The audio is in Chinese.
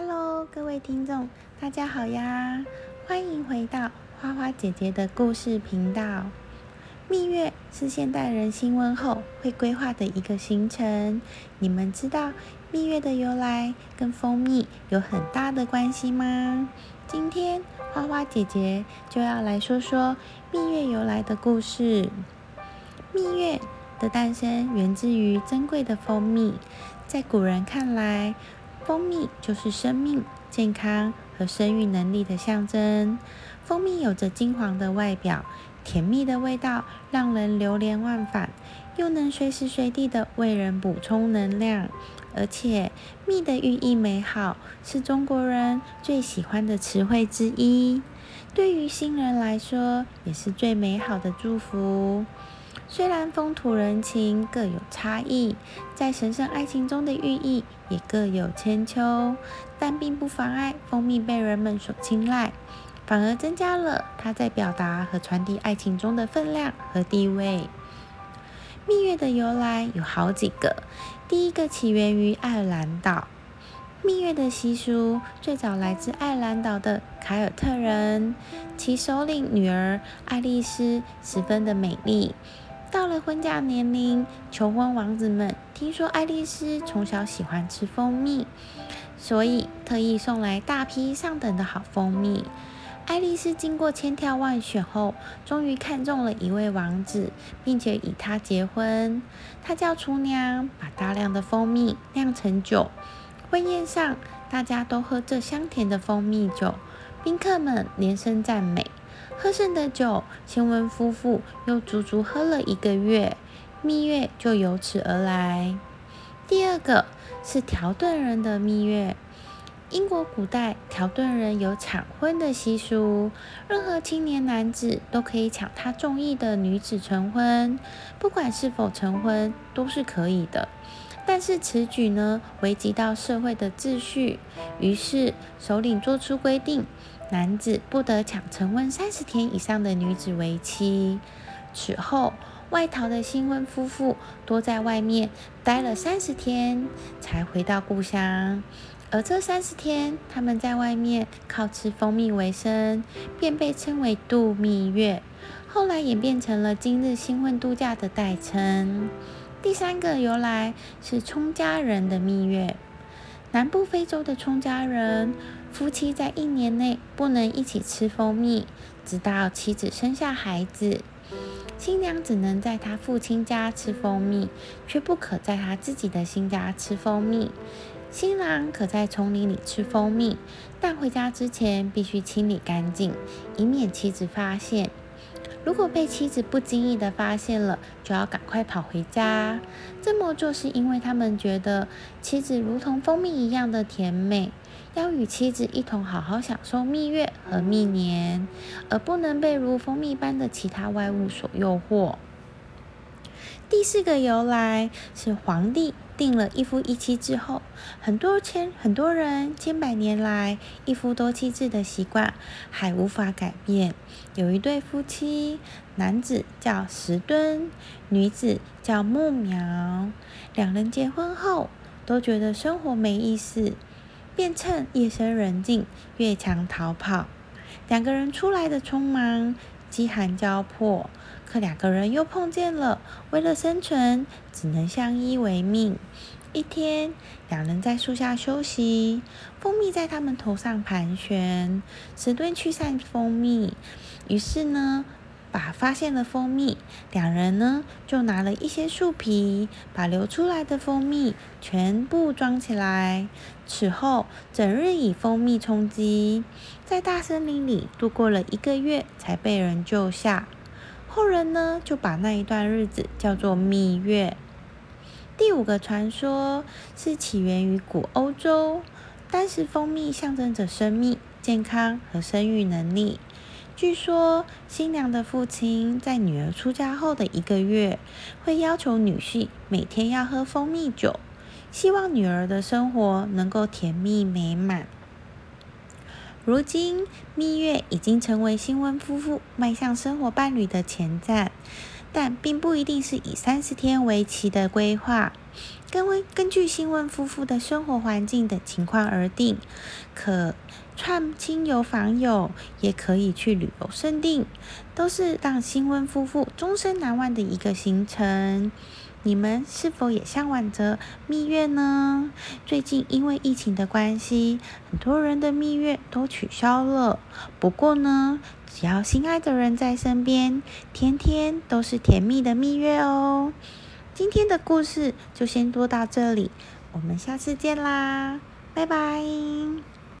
Hello，各位听众，大家好呀！欢迎回到花花姐姐的故事频道。蜜月是现代人新婚后会规划的一个行程。你们知道蜜月的由来跟蜂蜜有很大的关系吗？今天花花姐姐就要来说说蜜月由来的故事。蜜月的诞生源自于珍贵的蜂蜜，在古人看来，蜂蜜就是生命、健康和生育能力的象征。蜂蜜有着金黄的外表，甜蜜的味道让人流连忘返，又能随时随地的为人补充能量。而且，蜜的寓意美好，是中国人最喜欢的词汇之一。对于新人来说，也是最美好的祝福。虽然风土人情各有差异，在神圣爱情中的寓意也各有千秋，但并不妨碍蜂蜜被人们所青睐，反而增加了它在表达和传递爱情中的分量和地位。蜜月的由来有好几个，第一个起源于爱尔兰岛。蜜月的习俗最早来自爱尔兰岛的凯尔特人，其首领女儿爱丽丝十分的美丽。到了婚嫁年龄，求婚王子们听说爱丽丝从小喜欢吃蜂蜜，所以特意送来大批上等的好蜂蜜。爱丽丝经过千挑万选后，终于看中了一位王子，并且与他结婚。她叫厨娘把大量的蜂蜜酿成酒。婚宴上，大家都喝这香甜的蜂蜜酒，宾客们连声赞美。喝剩的酒，新婚夫妇又足足喝了一个月，蜜月就由此而来。第二个是条顿人的蜜月。英国古代条顿人有抢婚的习俗，任何青年男子都可以抢他中意的女子成婚，不管是否成婚都是可以的。但是此举呢，危及到社会的秩序，于是首领做出规定。男子不得抢成婚三十天以上的女子为妻。此后，外逃的新婚夫妇多在外面待了三十天，才回到故乡。而这三十天，他们在外面靠吃蜂蜜为生，便被称为度蜜月。后来演变成了今日新婚度假的代称。第三个由来是冲家人的蜜月。南部非洲的冲家人夫妻在一年内不能一起吃蜂蜜，直到妻子生下孩子，新娘只能在她父亲家吃蜂蜜，却不可在她自己的新家吃蜂蜜。新郎可在丛林里吃蜂蜜，但回家之前必须清理干净，以免妻子发现。如果被妻子不经意的发现了，就要赶快跑回家。这么做是因为他们觉得妻子如同蜂蜜一样的甜美，要与妻子一同好好享受蜜月和蜜年，而不能被如蜂蜜般的其他外物所诱惑。第四个由来是皇帝。定了一夫一妻制后，很多千很多人千百年来一夫多妻制的习惯还无法改变。有一对夫妻，男子叫石墩，女子叫木苗。两人结婚后都觉得生活没意思，便趁夜深人静越墙逃跑。两个人出来的匆忙，饥寒交迫。可两个人又碰见了，为了生存，只能相依为命。一天，两人在树下休息，蜂蜜在他们头上盘旋。石墩驱散蜂蜜，于是呢，把发现了蜂蜜，两人呢就拿了一些树皮，把流出来的蜂蜜全部装起来。此后，整日以蜂蜜充饥，在大森林里度过了一个月，才被人救下。后人呢，就把那一段日子叫做蜜月。第五个传说是起源于古欧洲，当时蜂蜜象征着生命、健康和生育能力。据说新娘的父亲在女儿出嫁后的一个月，会要求女婿每天要喝蜂蜜酒，希望女儿的生活能够甜蜜美满。如今，蜜月已经成为新婚夫妇迈向生活伴侣的前站。但并不一定是以三十天为期的规划。根为根据新婚夫妇的生活环境等情况而定，可串亲友访友，也可以去旅游胜地，都是让新婚夫妇终身难忘的一个行程。你们是否也向往着蜜月呢？最近因为疫情的关系，很多人的蜜月都取消了。不过呢，只要心爱的人在身边，天天都是甜蜜的蜜月哦。今天的故事就先多到这里，我们下次见啦，拜拜。